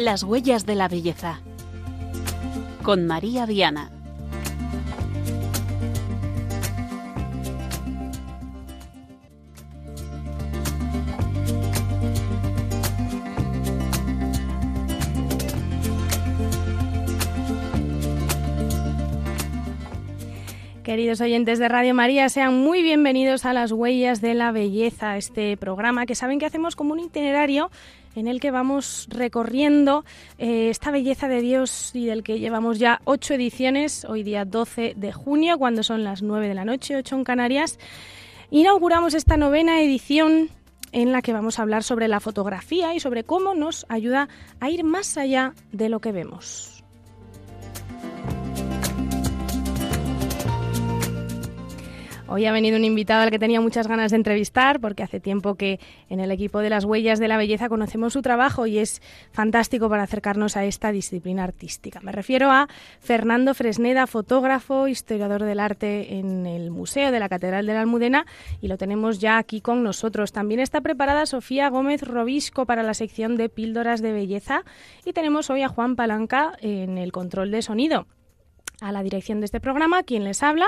Las huellas de la belleza. Con María Viana. Queridos oyentes de Radio María, sean muy bienvenidos a Las Huellas de la Belleza, este programa que saben que hacemos como un itinerario en el que vamos recorriendo eh, esta belleza de Dios y del que llevamos ya ocho ediciones, hoy día 12 de junio, cuando son las nueve de la noche, ocho en Canarias. Inauguramos esta novena edición en la que vamos a hablar sobre la fotografía y sobre cómo nos ayuda a ir más allá de lo que vemos. Hoy ha venido un invitado al que tenía muchas ganas de entrevistar porque hace tiempo que en el equipo de las huellas de la belleza conocemos su trabajo y es fantástico para acercarnos a esta disciplina artística. Me refiero a Fernando Fresneda, fotógrafo, historiador del arte en el Museo de la Catedral de la Almudena y lo tenemos ya aquí con nosotros. También está preparada Sofía Gómez Robisco para la sección de píldoras de belleza y tenemos hoy a Juan Palanca en el control de sonido a la dirección de este programa, quien les habla,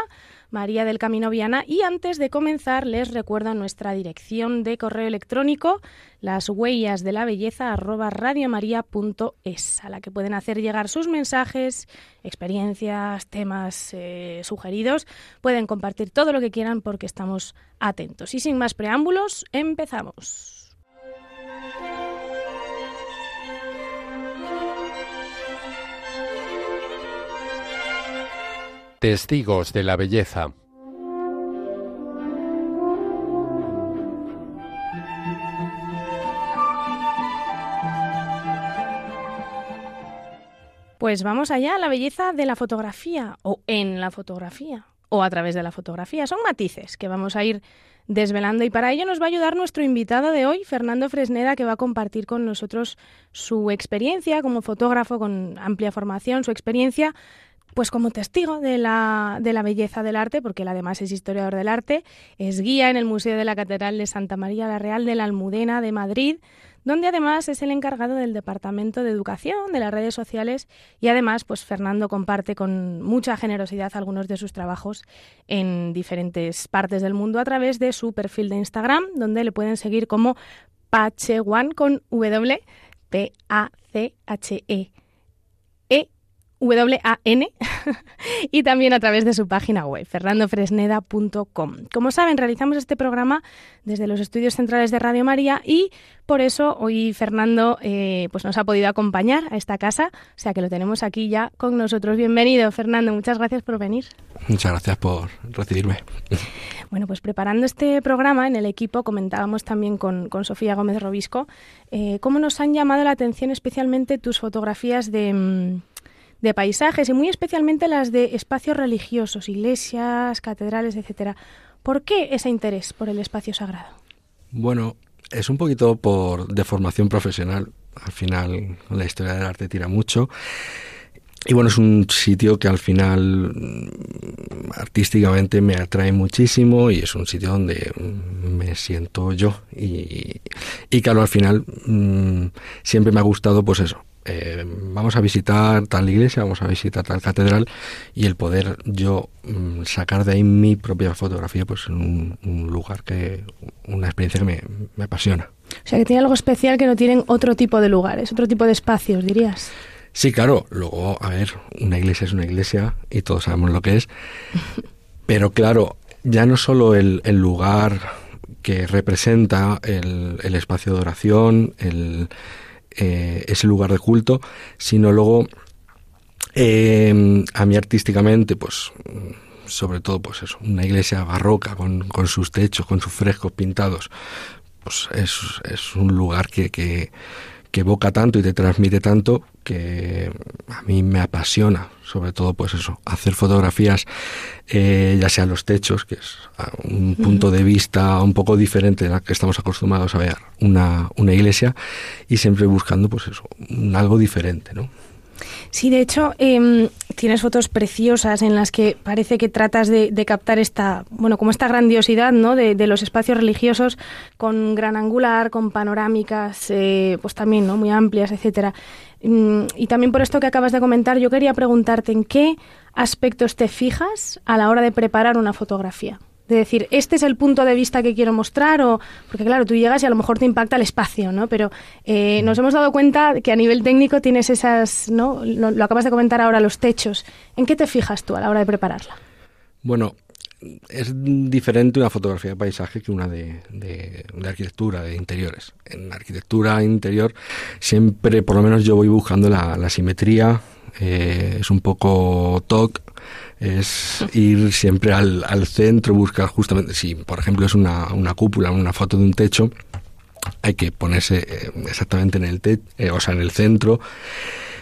María del Camino Viana. Y antes de comenzar, les recuerdo nuestra dirección de correo electrónico, las huellas de la belleza a la que pueden hacer llegar sus mensajes, experiencias, temas eh, sugeridos. Pueden compartir todo lo que quieran porque estamos atentos. Y sin más preámbulos, empezamos. Testigos de la Belleza. Pues vamos allá, la belleza de la fotografía o en la fotografía o a través de la fotografía. Son matices que vamos a ir desvelando y para ello nos va a ayudar nuestro invitado de hoy, Fernando Fresneda, que va a compartir con nosotros su experiencia como fotógrafo con amplia formación, su experiencia pues como testigo de la, de la belleza del arte, porque él además es historiador del arte, es guía en el Museo de la Catedral de Santa María la Real de la Almudena de Madrid, donde además es el encargado del Departamento de Educación, de las redes sociales y además pues Fernando comparte con mucha generosidad algunos de sus trabajos en diferentes partes del mundo a través de su perfil de Instagram, donde le pueden seguir como Pachewan con W P A C H E W-A-N y también a través de su página web, fernandofresneda.com. Como saben, realizamos este programa desde los estudios centrales de Radio María y por eso hoy Fernando eh, pues nos ha podido acompañar a esta casa, o sea que lo tenemos aquí ya con nosotros. Bienvenido, Fernando, muchas gracias por venir. Muchas gracias por recibirme. Bueno, pues preparando este programa en el equipo comentábamos también con, Sofía Gómez Robisco eh, cómo nos han llamado la atención especialmente tus fotografías de mm, de paisajes y muy especialmente las de espacios religiosos, iglesias, catedrales, etcétera. ¿Por qué ese interés por el espacio sagrado? Bueno, es un poquito por de formación profesional. Al final la historia del arte tira mucho. Y bueno, es un sitio que al final mm, artísticamente me atrae muchísimo y es un sitio donde mm, me siento yo. Y, y claro, al final mm, siempre me ha gustado pues eso, eh, vamos a visitar tal iglesia, vamos a visitar tal catedral y el poder yo mm, sacar de ahí mi propia fotografía, pues en un, lugar que, una experiencia que me, me, apasiona. O sea, que tiene algo especial que no tienen otro tipo de lugares, otro tipo de espacios, dirías. Sí, claro. Luego, a ver, una iglesia es una iglesia y todos sabemos lo que es. Pero claro, ya no solo el, el lugar que representa el, el espacio de oración, el eh, ese lugar de culto, sino luego eh, a mí artísticamente, pues sobre todo pues eso, una iglesia barroca con, sus techos, con sus frescos pintados, pues es, es un lugar que, que, que evoca tanto y te transmite tanto que a mí me apasiona, sobre todo pues eso, hacer fotografías, eh, ya sea los techos, que es un punto de vista un poco diferente de la que estamos acostumbrados a ver una, una iglesia, y siempre buscando pues eso, algo diferente, ¿no? Sí, de hecho, em, tienes fotos preciosas en las que parece que tratas de, captar esta, bueno, como esta grandiosidad, ¿no? De, los espacios religiosos con gran angular, con panorámicas, eh, pues también, ¿no? Muy amplias, etcétera. Mm, y también por esto que acabas de comentar, yo quería preguntarte en qué aspectos te fijas a la hora de preparar una fotografía de decir, este es el punto de vista que quiero mostrar, o porque claro, tú llegas y a lo mejor te impacta el espacio, ¿no? Pero eh, nos hemos dado cuenta que a nivel técnico tienes esas, ¿no? Lo, acabas de comentar ahora, los techos. ¿En qué te fijas tú a la hora de prepararla? Bueno, es diferente una fotografía de paisaje que una de, de, arquitectura, de interiores. En arquitectura interior siempre, por lo menos yo voy buscando la, simetría, eh, es un poco TOC, es ir siempre al, al, centro, buscar justamente, si por ejemplo es una, una cúpula, una foto de un techo, hay que ponerse eh, exactamente en el techo, eh, o sea, en el centro,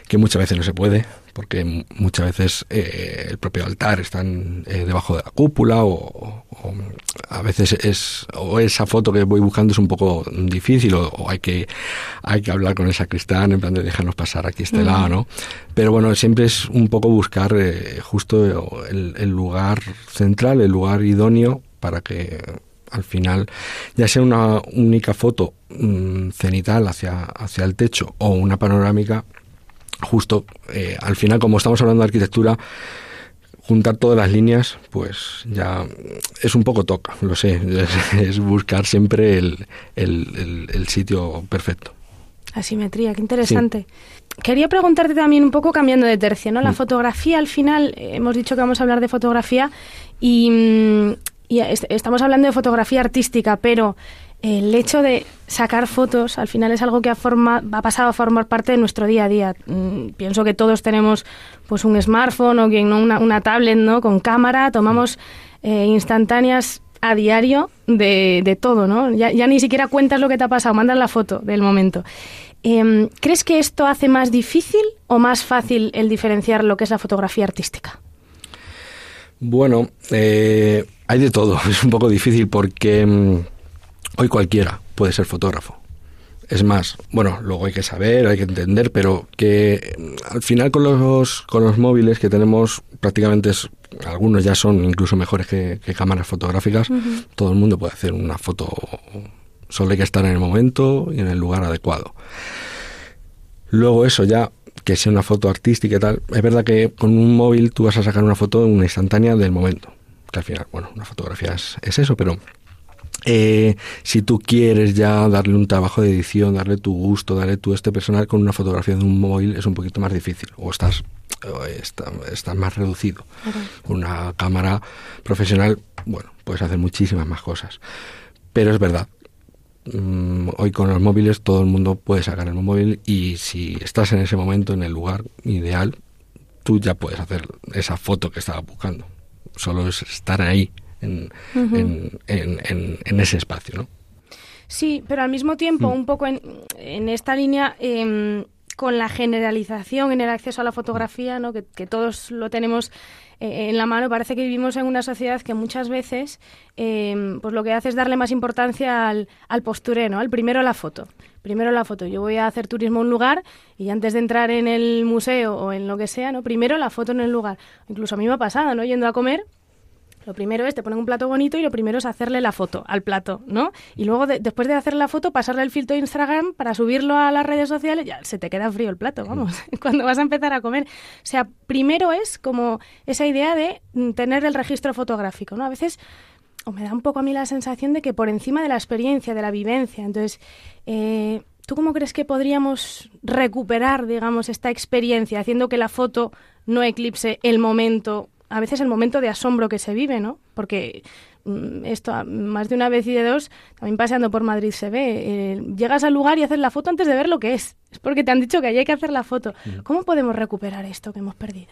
que muchas veces no se puede, porque muchas veces eh, el propio altar está debajo de la cúpula o, a veces es o esa foto que voy buscando es un poco difícil o, hay que hay que hablar con el sacristán en plan de dejarnos pasar aquí este lado, ¿no? Pero bueno, siempre es un poco buscar eh, justo el, lugar central, el lugar idóneo para que al final, ya sea una única foto mm, cenital hacia, hacia el techo o una panorámica, justo eh, al final, como estamos hablando de arquitectura, juntar todas las líneas, pues ya es un poco toca, lo sé, es, buscar siempre el, el, sitio perfecto. Asimetría, qué interesante. Quería preguntarte también un poco cambiando de tercio, ¿no? La mm. fotografía, al final, eh, hemos dicho que vamos a hablar de fotografía y, mm, y estamos hablando de fotografía artística, pero el hecho de sacar fotos al final es algo que ha, pasado a formar parte de nuestro día a día. Mm, pienso que todos tenemos pues un smartphone o una, tablet no con cámara, tomamos eh, instantáneas a diario de, todo, ¿no? Ya, ya, ni siquiera cuentas lo que te ha pasado, mandas la foto del momento. Em, ¿Crees que esto hace más difícil o más fácil el diferenciar lo que es la fotografía artística? Bueno, eh, hay de todo. Es un poco difícil porque mm, Hoy cualquiera puede ser fotógrafo. Es más, bueno, luego hay que saber, hay que entender, pero que mm, al final con los, con los móviles que tenemos prácticamente algunos ya son incluso mejores que, cámaras fotográficas, todo el mundo puede hacer una foto, solo hay que estar en el momento y en el lugar adecuado. Luego eso ya, que sea una foto artística y tal, es verdad que con un móvil tú vas a sacar una foto en una instantánea del momento, que al final, bueno, una fotografía es eso, pero eh, si tú quieres ya darle un trabajo de edición, darle tu gusto, darle tu este personal con una fotografía de un móvil es un poquito más difícil o estás, está, más reducido. Con una cámara profesional, bueno, puedes hacer muchísimas más cosas. Pero es verdad, mm, hoy con los móviles todo el mundo puede sacar el móvil y si estás en ese momento, en el lugar ideal, tú ya puedes hacer esa foto que estabas buscando. Solo es estar ahí en, en, ese espacio, ¿no? Sí, pero al mismo tiempo, mm. un poco en, esta línea, em, con la generalización en el acceso a la fotografía, ¿no? que, todos lo tenemos eh, en la mano, parece que vivimos en una sociedad que muchas veces em, pues lo que hace es darle más importancia al, al postureo, ¿no? al primero la foto. Primero la foto. Yo voy a hacer turismo en un lugar y antes de entrar en el museo o en lo que sea, ¿no? primero la foto en el lugar. Incluso a mí me ha pasado, ¿no? Yendo a comer, lo primero es, te ponen un plato bonito y lo primero es hacerle la foto al plato, ¿no? Y luego, después de hacer la foto, pasarle el filtro de Instagram para subirlo a las redes sociales, ya se te queda frío el plato, vamos, cuando vas a empezar a comer. O sea, primero es como esa idea de mm, tener el registro fotográfico, ¿no? A veces o me da un poco a mí la sensación de que por encima de la experiencia, de la vivencia, entonces, eh, ¿tú cómo crees que podríamos recuperar, digamos, esta experiencia, haciendo que la foto no eclipse el momento a veces el momento de asombro que se vive, ¿no? Porque mm, esto más de una vez y de dos, también paseando por Madrid se ve, eh, llegas al lugar y haces la foto antes de ver lo que es. Es porque te han dicho que ahí hay que hacer la foto. ¿Cómo podemos recuperar esto que hemos perdido?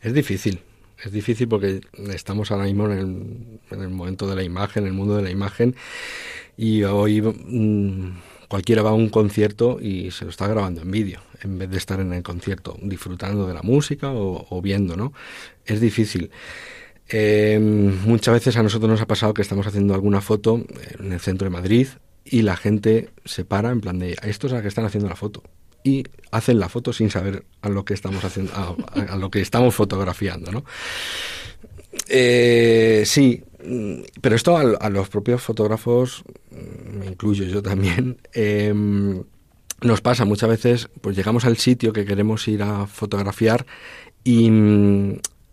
Es difícil, es difícil porque estamos ahora mismo en el, momento de la imagen, en el mundo de la imagen, y hoy mm, cualquiera va a un concierto y se lo está grabando en vídeo en vez de estar en el concierto disfrutando de la música o, viendo, ¿no? Es difícil. Eh, muchas veces a nosotros nos ha pasado que estamos haciendo alguna foto en el centro de Madrid y la gente se para en plan de, esto es a que están haciendo la foto. y hacen la foto sin saber a lo que estamos haciendo, a, lo que estamos fotografiando, ¿no? Eh, sí, pero esto a, los propios fotógrafos, me incluyo yo también, em, nos pasa muchas veces, pues llegamos al sitio que queremos ir a fotografiar y,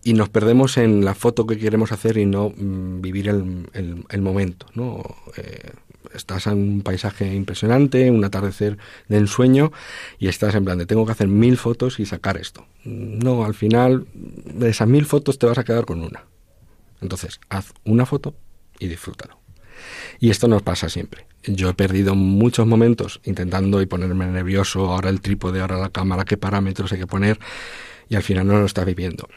y nos perdemos en la foto que queremos hacer y no mm, vivir el, el, momento, ¿no? Eh, estás en un paisaje impresionante, un atardecer de ensueño y estás en plan de tengo que hacer mil fotos y sacar esto. No, al final de esas mil fotos te vas a quedar con una. Entonces, haz una foto y disfrútalo. Y esto nos pasa siempre. Yo he perdido muchos momentos intentando y ponerme nervioso, ahora el trípode, ahora la cámara, qué parámetros hay que poner, y al final no lo está viviendo.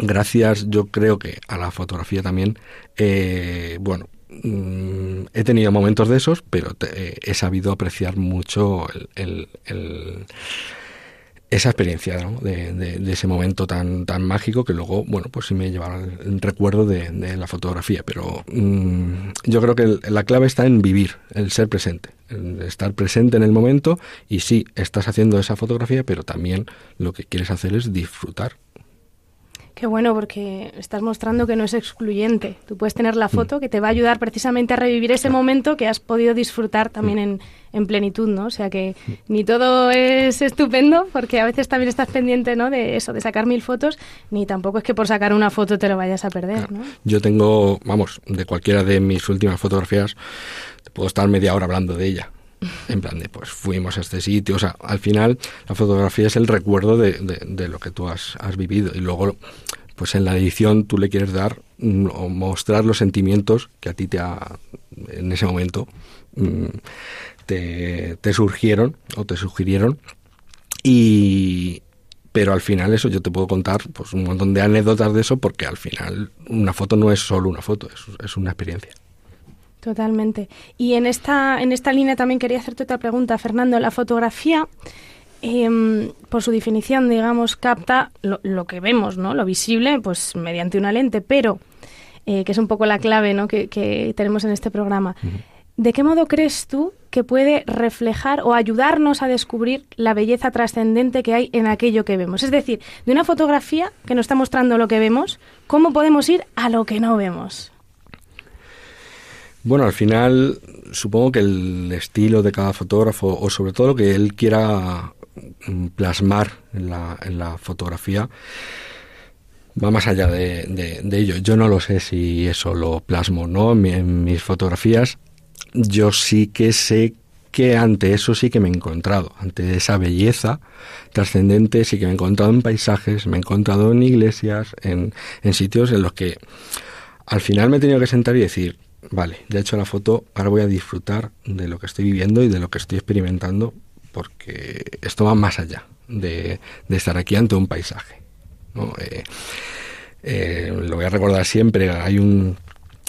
Gracias, yo creo que a la fotografía también, eh, bueno, Mm, he tenido momentos de esos, pero eh, he sabido apreciar mucho esa experiencia de, ese momento tan, tan mágico que luego, bueno, pues sí me llevará el, recuerdo de, la fotografía. Pero mm, yo creo que la clave está en vivir, el ser presente, el estar presente en el momento y sí, estás haciendo esa fotografía, pero también lo que quieres hacer es disfrutar Qué bueno, porque estás mostrando que no es excluyente. Tú puedes tener la mm. foto que te va a ayudar precisamente a revivir ese momento que has podido disfrutar también en, en plenitud, ¿no? O sea que mm. ni todo es estupendo, porque a veces también estás pendiente, ¿no? De eso, de sacar mil fotos, ni tampoco es que por sacar una foto te lo vayas a perder, ¿no? Yo tengo, vamos, de cualquiera de mis últimas fotografías, puedo estar media hora hablando de ella. En plan de, pues fuimos a este sitio. O sea, al final la fotografía es el recuerdo de, de, lo que tú has, has, vivido. Y luego pues en la edición tú le quieres dar mm, o mostrar los sentimientos que a ti te ha, en ese momento mm, te, surgieron o te sugirieron y pero al final eso yo te puedo contar pues un montón de anécdotas de eso porque al final una foto no es solo una foto es, es una experiencia Totalmente. Y en esta, en esta línea también quería hacerte otra pregunta, Fernando. La fotografía Em, por su definición, digamos, capta lo, que vemos, ¿no? Lo visible, pues mediante una lente, pero, eh, que es un poco la clave, ¿no? Que, tenemos en este programa. ¿De qué modo crees tú que puede reflejar o ayudarnos a descubrir la belleza trascendente que hay en aquello que vemos? Es decir, de una fotografía que nos está mostrando lo que vemos, ¿cómo podemos ir a lo que no vemos? Bueno, al final supongo que el estilo de cada fotógrafo o sobre todo lo que él quiera Mm, plasmar en la, en la fotografía va más allá de, ello. Yo no lo sé si eso lo plasmo no en, mis fotografías. Yo sí que sé que ante eso sí que me he encontrado, ante esa belleza trascendente, sí que me he encontrado en paisajes, me he encontrado en iglesias, en, en sitios en los que al final me he tenido que sentar y decir, vale, ya he hecho la foto, ahora voy a disfrutar de lo que estoy viviendo y de lo que estoy experimentando porque esto va más allá de, estar aquí ante un paisaje. Eh, eh, lo voy a recordar siempre. Hay un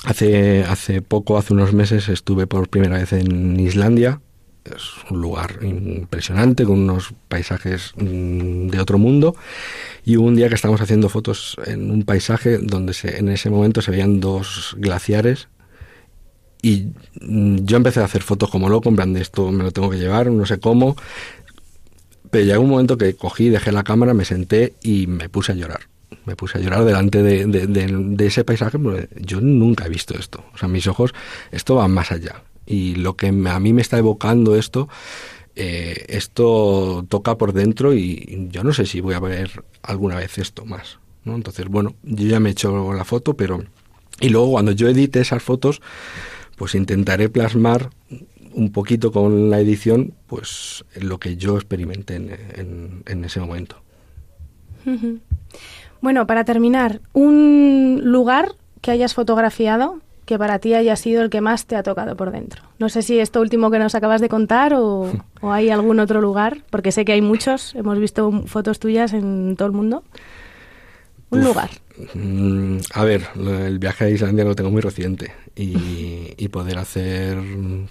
hace hace poco, hace unos meses, estuve por primera vez en Islandia. Es un lugar impresionante con unos paisajes mm, de otro mundo. Y hubo un día que estábamos haciendo fotos en un paisaje donde en ese momento se veían dos glaciares y mm, yo empecé a hacer fotos como loco, en plan de esto me lo tengo que llevar, no sé cómo. Pero llegó un momento que cogí, dejé la cámara, me senté y me puse a llorar. Me puse a llorar delante de, de, ese paisaje, porque yo nunca he visto esto. O sea, mis ojos, esto va más allá. Y lo que a mí me está evocando esto, eh, esto toca por dentro y yo no sé si voy a ver alguna vez esto más. ¿no? Entonces, bueno, yo ya me he hecho la foto, pero... Y luego cuando yo edite esas fotos, pues intentaré plasmar un poquito con la edición, pues lo que yo experimenté en, ese momento. Bueno, para terminar, un lugar que hayas fotografiado que para ti haya sido el que más te ha tocado por dentro. No sé si esto último que nos acabas de contar o, o hay algún otro lugar, porque sé que hay muchos, hemos visto fotos tuyas en todo el mundo. Un lugar. Mm, a ver, el viaje a Islandia lo tengo muy reciente y, poder hacer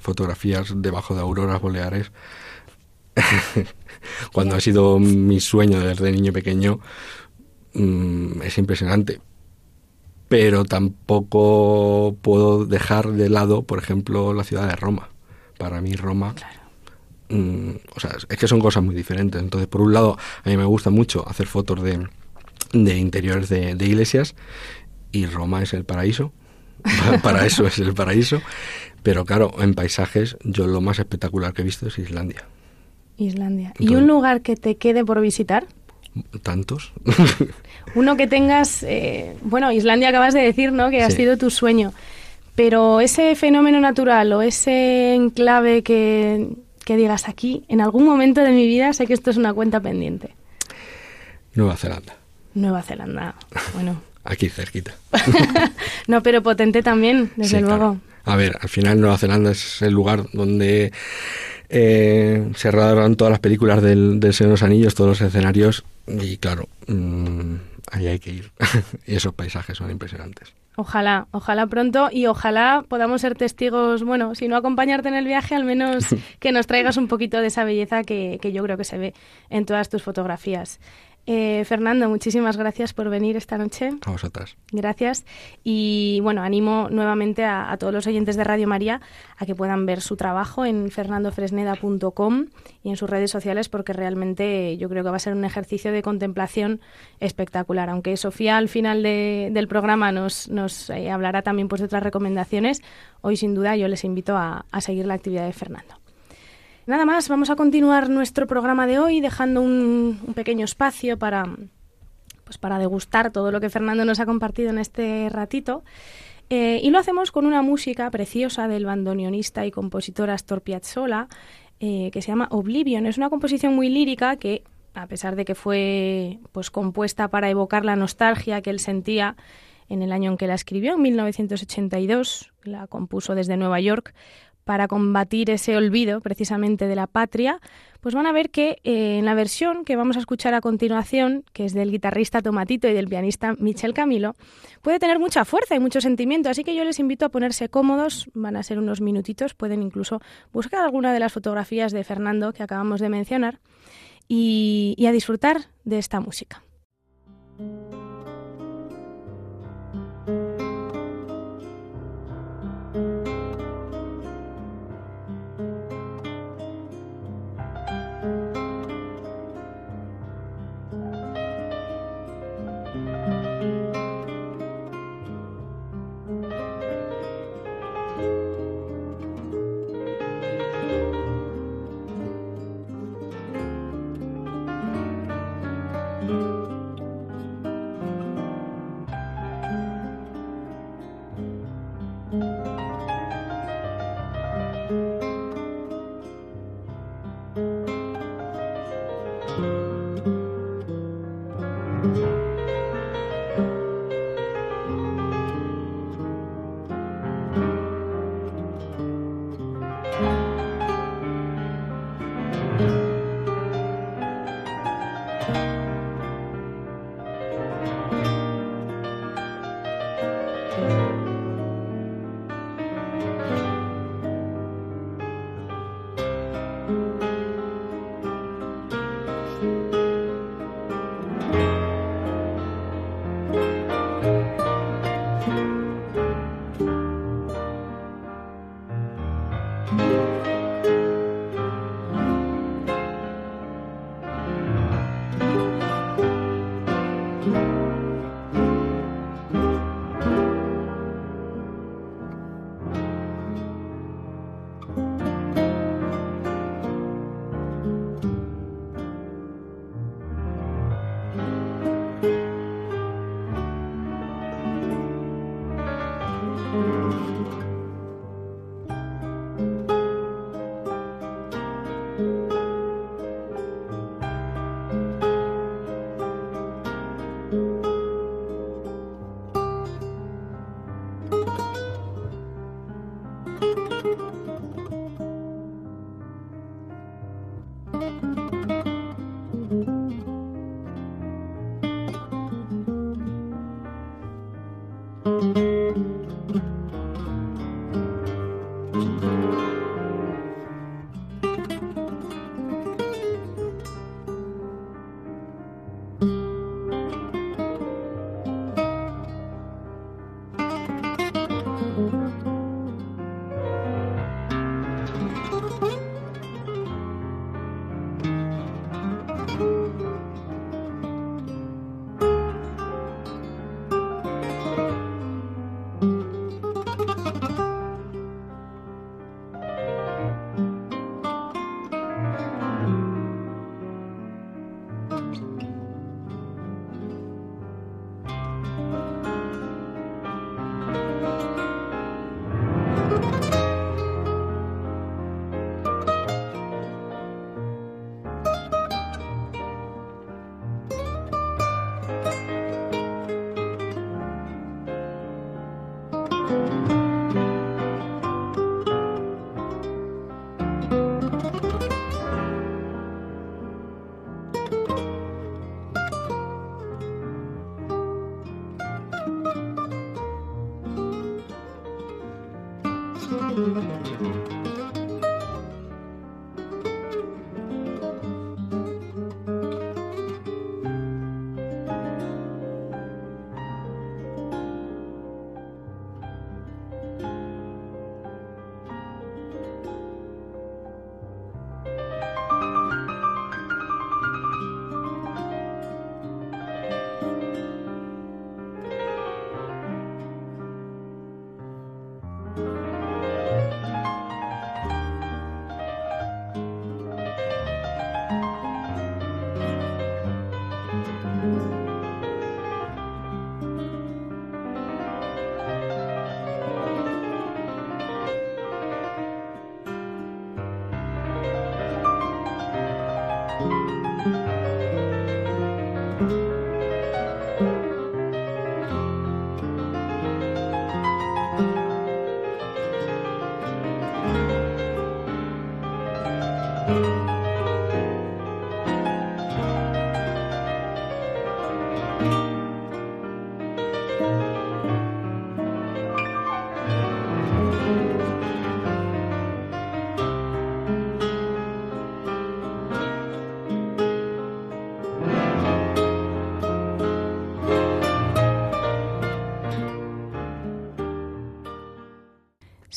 fotografías debajo de auroras boreales, cuando ha sido mi sueño desde niño pequeño, mm, es impresionante. Pero tampoco puedo dejar de lado, por ejemplo, la ciudad de Roma. Para mí Roma mm, o sea, es que son cosas muy diferentes. Entonces, por un lado, a mí me gusta mucho hacer fotos de, de interiores de, de iglesias y Roma es el paraíso. Para eso es el paraíso. Pero claro, en paisajes, yo lo más espectacular que he visto es Islandia. Islandia. ¿Y un lugar que te quede por visitar? ¿Tantos? Uno que tengas, eh, bueno, Islandia acabas de decir, ¿no? Que ha sido tu sueño. Pero ese fenómeno natural o ese enclave que, que digas aquí, en algún momento de mi vida sé que esto es una cuenta pendiente. Nueva Zelanda. Nueva Zelanda, bueno. Aquí cerquita. no, pero potente también, desde luego. A ver, al final Nueva Zelanda es el lugar donde eh, se rodaron todas las películas del, del Señor de los Anillos, todos los escenarios, y claro, mmm, ahí hay que ir. y esos paisajes son impresionantes. Ojalá, ojalá pronto y ojalá podamos ser testigos, bueno, si no acompañarte en el viaje, al menos que nos traigas un poquito de esa belleza que, que yo creo que se ve en todas tus fotografías. Eh, Fernando, muchísimas gracias por venir esta noche. A vosotras. Gracias. Y bueno, animo nuevamente a, a, todos los oyentes de Radio María a que puedan ver su trabajo en fernandofresneda.com y en sus redes sociales porque realmente yo creo que va a ser un ejercicio de contemplación espectacular. Aunque Sofía al final de, del programa nos, nos eh, hablará también pues, de otras recomendaciones, hoy sin duda yo les invito a, a seguir la actividad de Fernando. Nada más, vamos a continuar nuestro programa de hoy dejando un, pequeño espacio para, pues para degustar todo lo que Fernando nos ha compartido en este ratito. Eh, y lo hacemos con una música preciosa del bandoneonista y compositor Astor Piazzolla, eh, que se llama Oblivion. Es una composición muy lírica que, a pesar de que fue pues, compuesta para evocar la nostalgia que él sentía en el año en que la escribió, en 1982, la compuso desde Nueva York, para combatir ese olvido precisamente de la patria, pues van a ver que eh, en la versión que vamos a escuchar a continuación, que es del guitarrista Tomatito y del pianista Michel Camilo, puede tener mucha fuerza y mucho sentimiento, así que yo les invito a ponerse cómodos, van a ser unos minutitos, pueden incluso buscar alguna de las fotografías de Fernando que acabamos de mencionar y, y a disfrutar de esta música. thank you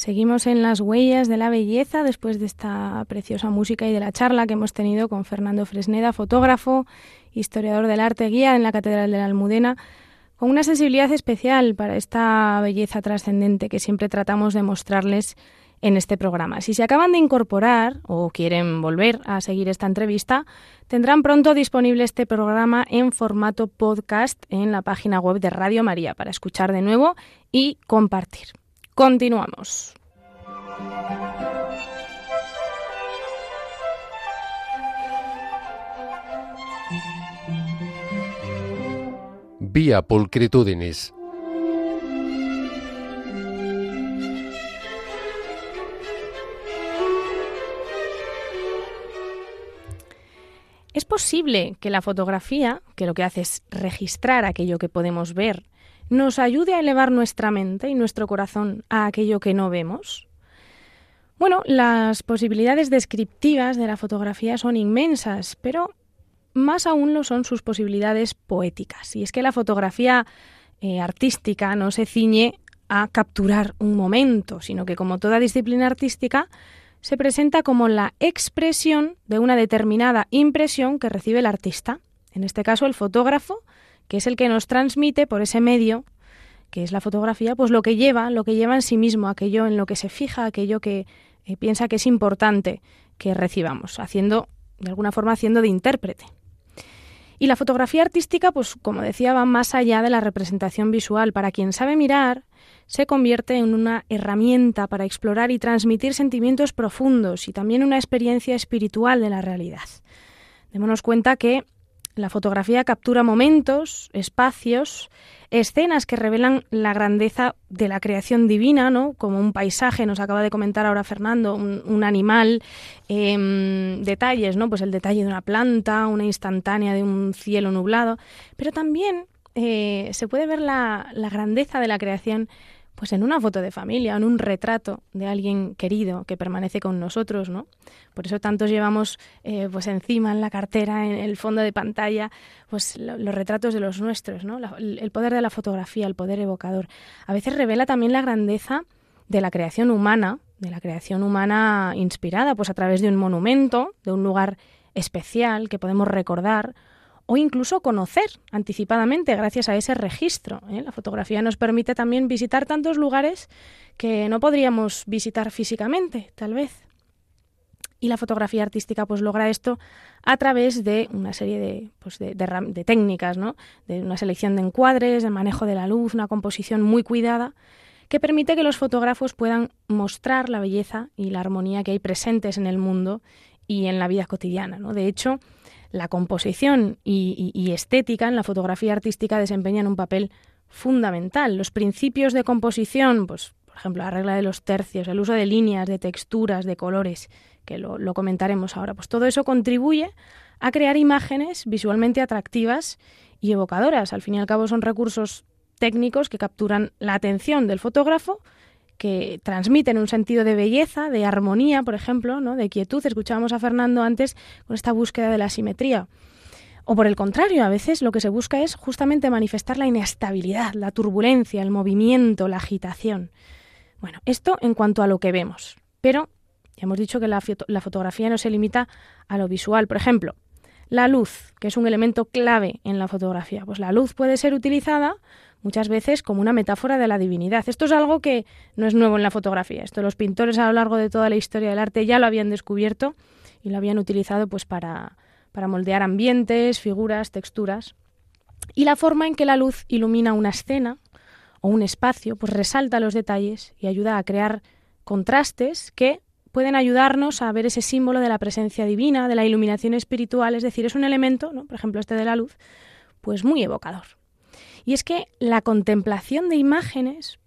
Seguimos en las huellas de la belleza después de esta preciosa música y de la charla que hemos tenido con Fernando Fresneda, fotógrafo, historiador del arte, guía en la Catedral de la Almudena, con una sensibilidad especial para esta belleza trascendente que siempre tratamos de mostrarles en este programa. Si se acaban de incorporar o quieren volver a seguir esta entrevista, tendrán pronto disponible este programa en formato podcast en la página web de Radio María para escuchar de nuevo y compartir. Continuamos. Vía pulcritudinis. Es posible que la fotografía, que lo que hace es registrar aquello que podemos ver nos ayude a elevar nuestra mente y nuestro corazón a aquello que no vemos? Bueno, las posibilidades descriptivas de la fotografía son inmensas, pero más aún lo son sus posibilidades poéticas. Y es que la fotografía eh, artística no se ciñe a capturar un momento, sino que como toda disciplina artística, se presenta como la expresión de una determinada impresión que recibe el artista, en este caso el fotógrafo, que es el que nos transmite por ese medio, que es la fotografía, pues lo que lleva, lo que lleva en sí mismo, aquello en lo que se fija, aquello que eh, piensa que es importante que recibamos, haciendo, de alguna forma, haciendo de intérprete. Y la fotografía artística, pues como decía, va más allá de la representación visual. Para quien sabe mirar, se convierte en una herramienta para explorar y transmitir sentimientos profundos y también una experiencia espiritual de la realidad. Démonos cuenta que la fotografía captura momentos, espacios, escenas que revelan la grandeza de la creación divina, ¿no? Como un paisaje, nos acaba de comentar ahora Fernando, un, animal, em, detalles, ¿no? Pues el detalle de una planta, una instantánea de un cielo nublado, pero también eh, se puede ver la, la grandeza de la creación pues en una foto de familia, en un retrato de alguien querido que permanece con nosotros, ¿no? Por eso tantos llevamos eh, pues encima en la cartera, en el fondo de pantalla, pues los retratos de los nuestros, ¿no? el poder de la fotografía, el poder evocador. A veces revela también la grandeza de la creación humana, de la creación humana inspirada, pues a través de un monumento, de un lugar especial que podemos recordar o incluso conocer anticipadamente gracias a ese registro. ¿eh? La fotografía nos permite también visitar tantos lugares que no podríamos visitar físicamente, tal vez. Y la fotografía artística pues logra esto a través de una serie de, pues, de, técnicas, ¿no? de una selección de encuadres, de manejo de la luz, una composición muy cuidada que permite que los fotógrafos puedan mostrar la belleza y la armonía que hay presentes en el mundo y en la vida cotidiana. ¿no? De hecho, la composición y, estética en la fotografía artística desempeñan un papel fundamental. Los principios de composición, pues, por ejemplo, la regla de los tercios, el uso de líneas, de texturas, de colores, que lo, lo comentaremos ahora, pues todo eso contribuye a crear imágenes visualmente atractivas y evocadoras. Al fin y al cabo son recursos técnicos que capturan la atención del fotógrafo que transmiten un sentido de belleza, de armonía, por ejemplo, ¿no? de quietud. Escuchábamos a Fernando antes con esta búsqueda de la simetría. O por el contrario, a veces lo que se busca es justamente manifestar la inestabilidad, la turbulencia, el movimiento, la agitación. Bueno, esto en cuanto a lo que vemos. Pero ya hemos dicho que la, la fotografía no se limita a lo visual. Por ejemplo, la luz, que es un elemento clave en la fotografía. Pues la luz puede ser utilizada muchas veces como una metáfora de la divinidad. Esto es algo que no es nuevo en la fotografía. Esto los pintores a lo largo de toda la historia del arte ya lo habían descubierto y lo habían utilizado pues para, para moldear ambientes, figuras, texturas. Y la forma en que la luz ilumina una escena o un espacio, pues resalta los detalles y ayuda a crear contrastes que pueden ayudarnos a ver ese símbolo de la presencia divina, de la iluminación espiritual, es decir, es un elemento, ¿no? por ejemplo este de la luz, pues muy evocador. Y es que la contemplación de imágenes,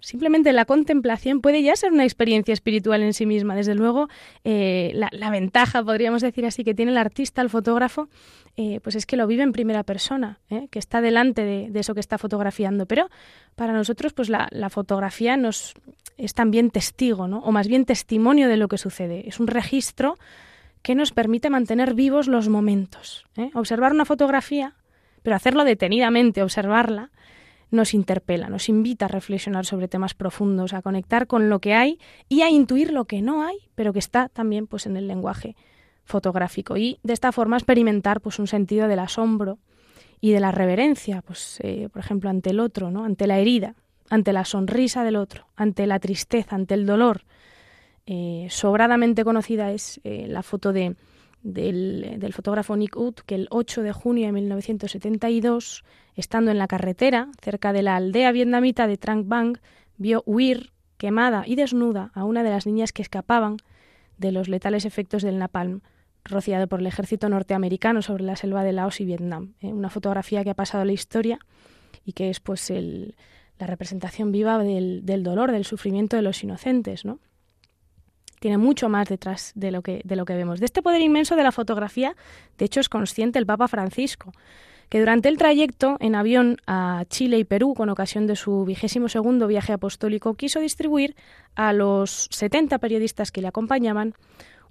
simplemente la contemplación puede ya ser una experiencia espiritual en sí misma. Desde luego, eh, la, ventaja, podríamos decir así, que tiene el artista, el fotógrafo, eh, pues es que lo vive en primera persona, ¿eh? que está delante de, eso que está fotografiando. Pero para nosotros, pues la, la, fotografía nos es también testigo, ¿no? o más bien testimonio de lo que sucede. Es un registro que nos permite mantener vivos los momentos. Observar una fotografía, pero hacerlo detenidamente, observarla, nos interpela, nos invita a reflexionar sobre temas profundos, a conectar con lo que hay y a intuir lo que no hay, pero que está también pues en el lenguaje fotográfico y de esta forma experimentar pues un sentido del asombro y de la reverencia, pues eh, por ejemplo ante el otro, ¿no? ante la herida, ante la sonrisa del otro, ante la tristeza, ante el dolor. Eh, sobradamente conocida es eh, la foto de del, fotógrafo Nick Wood, que el 8 de junio de 1972, estando en la carretera cerca de la aldea vietnamita de Trang Bang, vio huir, quemada y desnuda a una de las niñas que escapaban de los letales efectos del napalm rociado por el ejército norteamericano sobre la selva de Laos y Vietnam. ¿eh? Una fotografía que ha pasado la historia y que es pues la representación viva del, del dolor, del sufrimiento de los inocentes, ¿no? Tiene mucho más detrás de lo que, de lo que vemos. De este poder inmenso de la fotografía, de hecho, es consciente el Papa Francisco, que durante el trayecto en avión a Chile y Perú, con ocasión de su vigésimo segundo viaje apostólico, quiso distribuir a los 70 periodistas que le acompañaban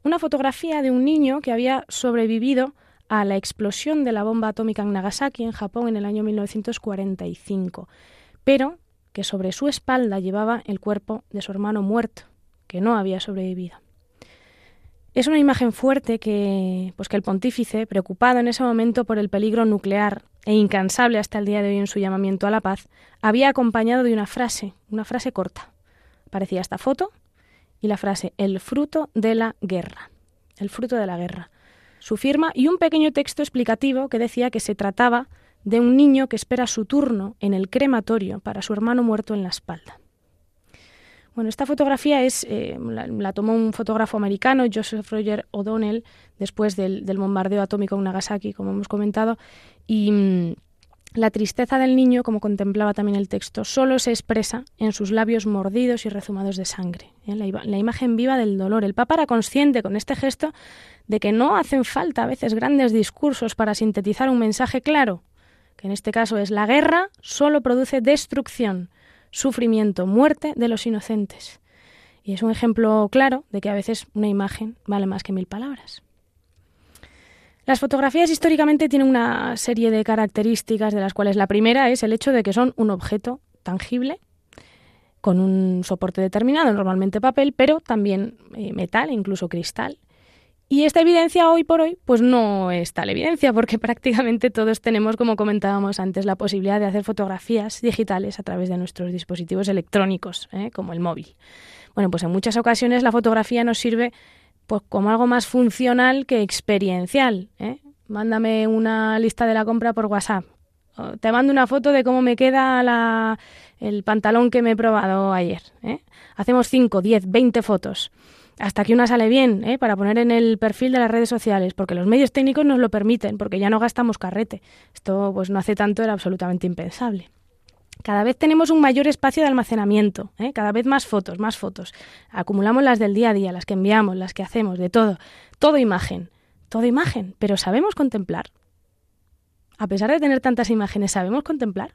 una fotografía de un niño que había sobrevivido a la explosión de la bomba atómica en Nagasaki, en Japón, en el año 1945, pero que sobre su espalda llevaba el cuerpo de su hermano muerto, que no había sobrevivido. Es una imagen fuerte que, pues que el pontífice, preocupado en ese momento por el peligro nuclear e incansable hasta el día de hoy en su llamamiento a la paz, había acompañado de una frase, una frase corta. Aparecía esta foto y la frase el fruto de la guerra. El fruto de la guerra. Su firma y un pequeño texto explicativo que decía que se trataba de un niño que espera su turno en el crematorio para su hermano muerto en la espalda. Bueno, esta fotografía es, eh, la, tomó un fotógrafo americano, Joseph Roger O'Donnell, después del, bombardeo atómico en Nagasaki, como hemos comentado, y mm, la tristeza del niño, como contemplaba también el texto, solo se expresa en sus labios mordidos y rezumados de sangre. ¿eh? La, la, imagen viva del dolor. El Papa era consciente con este gesto de que no hacen falta a veces grandes discursos para sintetizar un mensaje claro, que en este caso es la guerra solo produce destrucción sufrimiento, muerte de los inocentes. Y es un ejemplo claro de que a veces una imagen vale más que mil palabras. Las fotografías históricamente tienen una serie de características, de las cuales la primera es el hecho de que son un objeto tangible, con un soporte determinado, normalmente papel, pero también eh, metal, incluso cristal, y esta evidencia hoy por hoy, pues no es tal evidencia, porque prácticamente todos tenemos, como comentábamos antes, la posibilidad de hacer fotografías digitales a través de nuestros dispositivos electrónicos, ¿eh? como el móvil. Bueno, pues en muchas ocasiones la fotografía nos sirve pues, como algo más funcional que experiencial. ¿eh? Mándame una lista de la compra por WhatsApp. te mando una foto de cómo me queda la, el pantalón que me he probado ayer. ¿eh? Hacemos 5, 10, 20 fotos hasta que una sale bien, ¿eh? para poner en el perfil de las redes sociales, porque los medios técnicos nos lo permiten, porque ya no gastamos carrete. Esto, pues no hace tanto, era absolutamente impensable. Cada vez tenemos un mayor espacio de almacenamiento, ¿eh? cada vez más fotos, más fotos. Acumulamos las del día a día, las que enviamos, las que hacemos, de todo. Todo imagen, todo imagen, pero ¿sabemos contemplar? A pesar de tener tantas imágenes, ¿sabemos contemplar?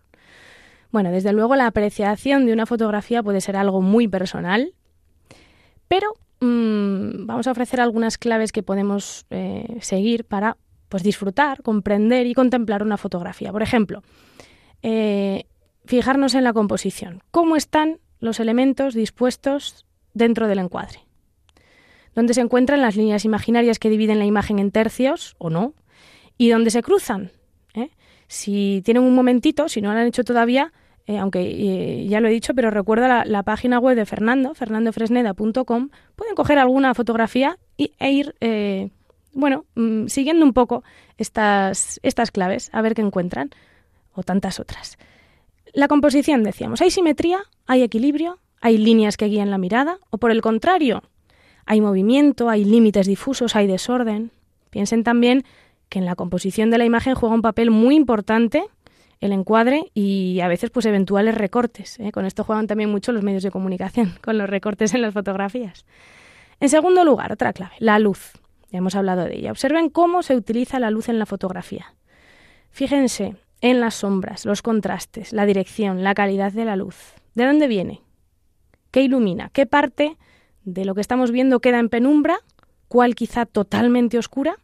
Bueno, desde luego la apreciación de una fotografía puede ser algo muy personal, pero mm, vamos a ofrecer algunas claves que podemos eh, seguir para pues, disfrutar, comprender y contemplar una fotografía. Por ejemplo, eh, fijarnos en la composición. ¿Cómo están los elementos dispuestos dentro del encuadre? ¿Dónde se encuentran las líneas imaginarias que dividen la imagen en tercios o no? ¿Y dónde se cruzan? ¿Eh? Si tienen un momentito, si no lo han hecho todavía, eh, aunque eh, ya lo he dicho, pero recuerda la, página web de Fernando, fernandofresneda.com, pueden coger alguna fotografía y, e ir, eh, bueno, mm, siguiendo un poco estas, estas claves, a ver qué encuentran, o tantas otras. La composición, decíamos, ¿hay simetría? ¿Hay equilibrio? ¿Hay líneas que guían la mirada? ¿O por el contrario, hay movimiento, hay límites difusos, hay desorden? Piensen también que en la composición de la imagen juega un papel muy importante el encuadre y a veces pues eventuales recortes. ¿eh? Con esto juegan también mucho los medios de comunicación, con los recortes en las fotografías. En segundo lugar, otra clave, la luz. Ya hemos hablado de ella. Observen cómo se utiliza la luz en la fotografía. Fíjense en las sombras, los contrastes, la dirección, la calidad de la luz. ¿De dónde viene? ¿Qué ilumina? ¿Qué parte de lo que estamos viendo queda en penumbra? ¿Cuál quizá totalmente oscura?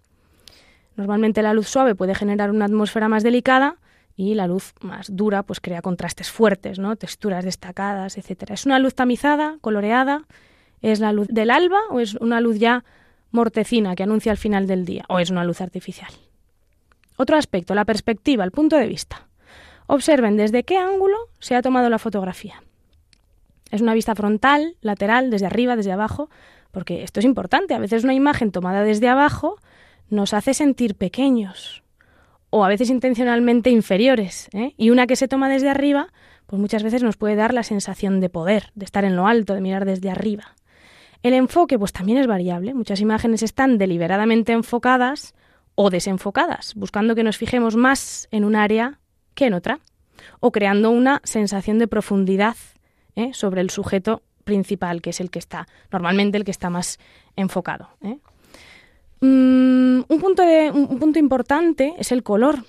Normalmente la luz suave puede generar una atmósfera más delicada, y la luz más dura pues crea contrastes fuertes, ¿no? texturas destacadas, etcétera. ¿Es una luz tamizada, coloreada? ¿Es la luz del alba o es una luz ya mortecina que anuncia el final del día o es una luz artificial? Otro aspecto, la perspectiva, el punto de vista. Observen desde qué ángulo se ha tomado la fotografía. ¿Es una vista frontal, lateral, desde arriba, desde abajo? Porque esto es importante. A veces una imagen tomada desde abajo nos hace sentir pequeños, o a veces intencionalmente inferiores. ¿eh? Y una que se toma desde arriba, pues muchas veces nos puede dar la sensación de poder, de estar en lo alto, de mirar desde arriba. El enfoque, pues también es variable. Muchas imágenes están deliberadamente enfocadas o desenfocadas, buscando que nos fijemos más en un área que en otra, o creando una sensación de profundidad ¿eh? sobre el sujeto principal, que es el que está, normalmente el que está más enfocado. ¿eh? Mm, un, punto un punto importante es el color,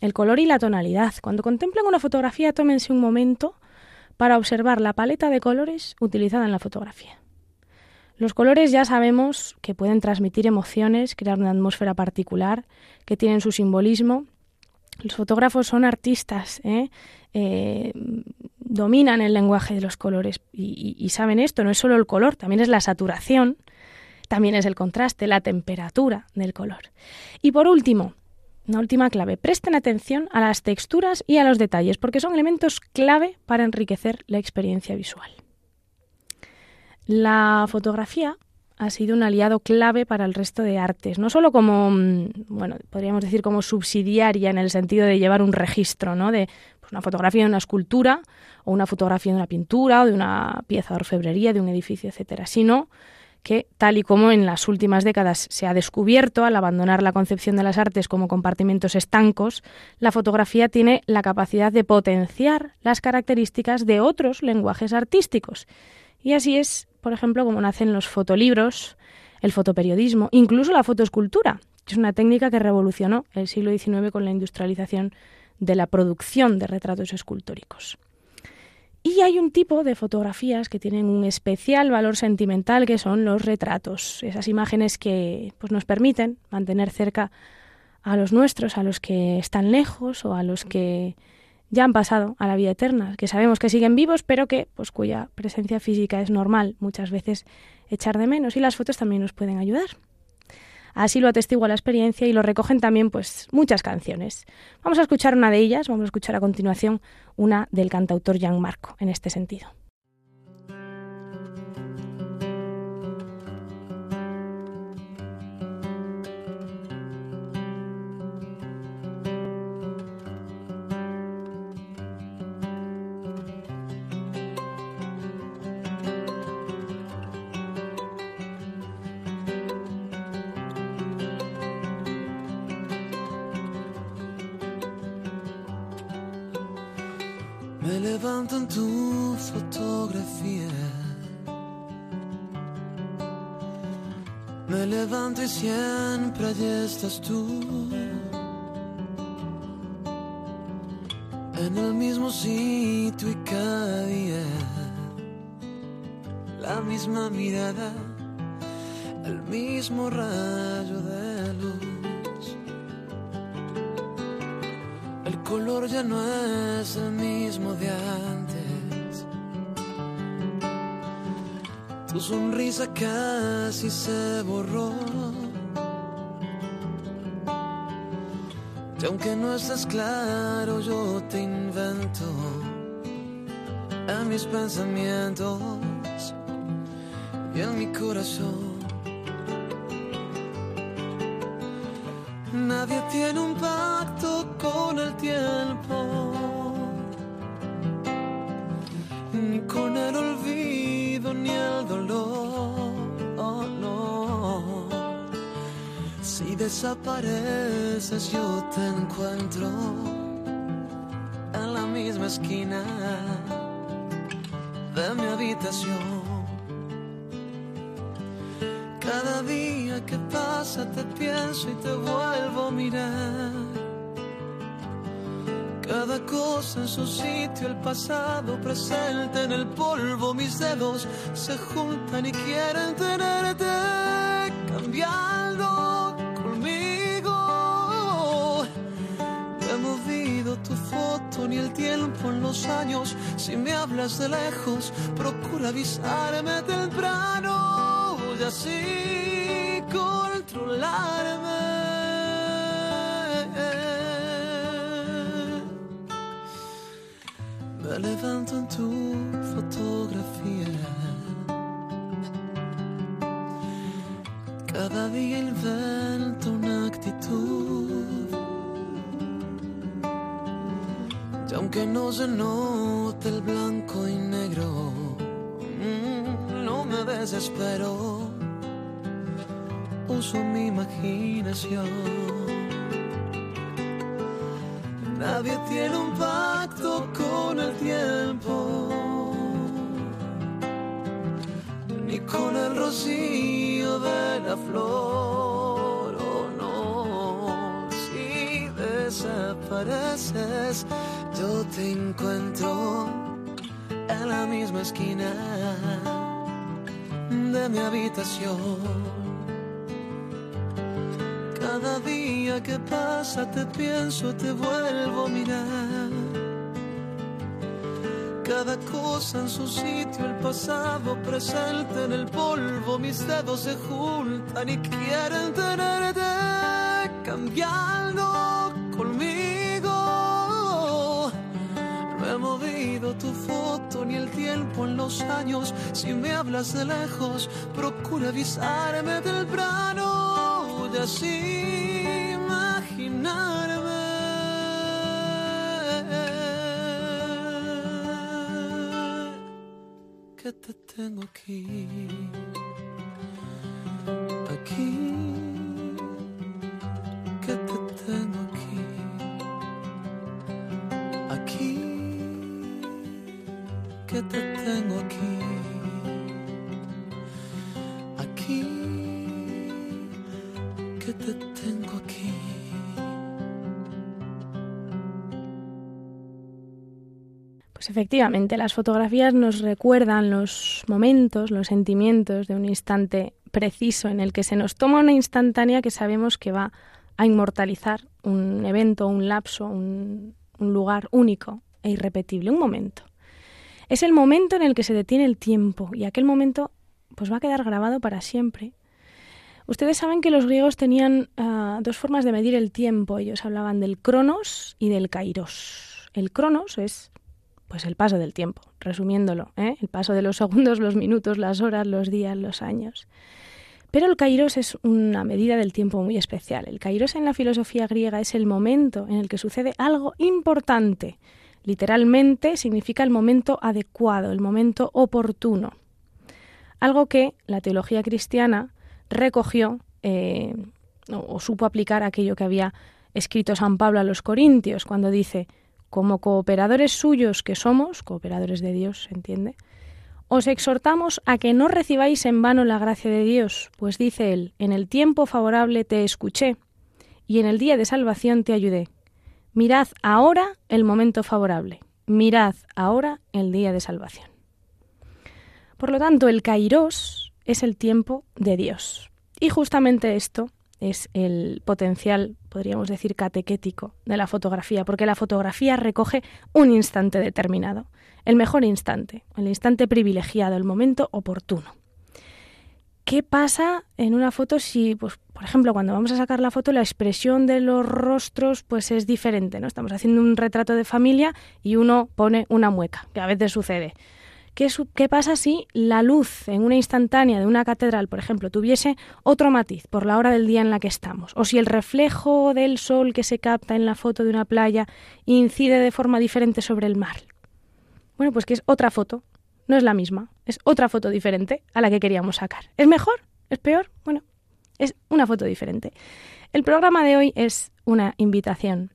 el color y la tonalidad. Cuando contemplen una fotografía, tómense un momento para observar la paleta de colores utilizada en la fotografía. Los colores ya sabemos que pueden transmitir emociones, crear una atmósfera particular, que tienen su simbolismo. Los fotógrafos son artistas, ¿eh? Eh, dominan el lenguaje de los colores y, saben esto, no es solo el color, también es la saturación, también es el contraste, la temperatura del color. Y por último, una última clave, presten atención a las texturas y a los detalles, porque son elementos clave para enriquecer la experiencia visual. La fotografía ha sido un aliado clave para el resto de artes, no solo como, mm, bueno, podríamos decir como subsidiaria en el sentido de llevar un registro, ¿no? De pues, una fotografía de una escultura o una fotografía de una pintura o de una pieza de orfebrería, de un edificio, etcétera, sino que, tal y como en las últimas décadas se ha descubierto al abandonar la concepción de las artes como compartimentos estancos, la fotografía tiene la capacidad de potenciar las características de otros lenguajes artísticos. Y así es, por ejemplo, como nacen los fotolibros, el fotoperiodismo, incluso la fotoescultura, que es una técnica que revolucionó el siglo XIX con la industrialización de la producción de retratos escultóricos. Y hay un tipo de fotografías que tienen un especial valor sentimental, que son los retratos, esas imágenes que pues, nos permiten mantener cerca a los nuestros, a los que están lejos o a los que ya han pasado a la vida eterna, que sabemos que siguen vivos, pero que pues cuya presencia física es normal muchas veces echar de menos y las fotos también nos pueden ayudar. Así lo atestigua la experiencia y lo recogen también pues muchas canciones. Vamos a escuchar una de ellas, vamos a escuchar a continuación una del cantautor Marco en este sentido. Estás tú. En el mismo sitio y cada día la misma mirada, el mismo rayo de luz. El color ya no es el mismo de antes. Tu sonrisa casi se borró. Y aunque no estés claro, yo te invento en mis pensamientos y en mi corazón. Nadie tiene un pacto con el tiempo, ni con el olvido, ni el dolor. Si desapareces, yo te encuentro en la misma esquina de mi habitación. Cada día que pasa te pienso y te vuelvo a mirar. Cada cosa en su sitio, el pasado presente en el polvo, mis dedos se juntan y quieren tenerte cambiando ni el tiempo en los años. Si me hablas de lejos, procura avisarme temprano y así controlarme. Me levanto en tu fotografía. Cada día invento una actitud. Y aunque no se note el blanco y negro, mm, no me desespero. Uso mi imaginación. Nadie tiene un pacto con el tiempo, ni con el rocío de la flor. Oh no, si desapareces, yo te encuentro en la misma esquina de mi habitación. Cada día que pasa te pienso, te vuelvo a mirar. Cada cosa en su sitio, el pasado presente en el polvo, mis dedos se juntan y quieren tenerte cambiando tu foto ni el tiempo en los años. Si me hablas de lejos, procura avisarme temprano y así imaginarme. Que te tengo aquí, aquí, Pues efectivamente, las fotografías nos recuerdan los momentos, los sentimientos de un instante preciso en el que se nos toma una instantánea que sabemos que va a inmortalizar un evento, un lapso, un, un lugar único e irrepetible, un momento. Es el momento en el que se detiene el tiempo y aquel momento pues va a quedar grabado para siempre. Ustedes saben que los griegos tenían ah, dos formas de medir el tiempo. Ellos hablaban del cronos y del kairos. El cronos es pues el paso del tiempo, resumiéndolo, ¿eh? el paso de los segundos, los minutos, las horas, los días, los años. Pero el kairos es una medida del tiempo muy especial. El kairos en la filosofía griega es el momento en el que sucede algo importante. Literalmente significa el momento adecuado, el momento oportuno. Algo que la teología cristiana recogió eh, o, o supo aplicar aquello que había escrito San Pablo a los Corintios cuando dice como cooperadores suyos que somos, cooperadores de Dios, ¿se entiende? Os exhortamos a que no recibáis en vano la gracia de Dios, pues dice él, en el tiempo favorable te escuché, y en el día de salvación te ayudé. Mirad ahora el momento favorable. Mirad ahora el día de salvación. Por lo tanto, el kairos es el tiempo de Dios. Y justamente esto es el potencial, podríamos decir, catequético de la fotografía, porque la fotografía recoge un instante determinado, el mejor instante, el instante privilegiado, el momento oportuno. ¿Qué pasa en una foto si, pues, por ejemplo, cuando vamos a sacar la foto, la expresión de los rostros pues es diferente, ¿no? Estamos haciendo un retrato de familia y uno pone una mueca, que a veces sucede. ¿Qué, ¿Qué, pasa si la luz en una instantánea de una catedral, por ejemplo, tuviese otro matiz por la hora del día en la que estamos? O si el reflejo del sol que se capta en la foto de una playa incide de forma diferente sobre el mar. Bueno, pues que es otra foto, no es la misma, es otra foto diferente a la que queríamos sacar. ¿Es mejor? ¿Es peor? Bueno, es una foto diferente. El programa de hoy es una invitación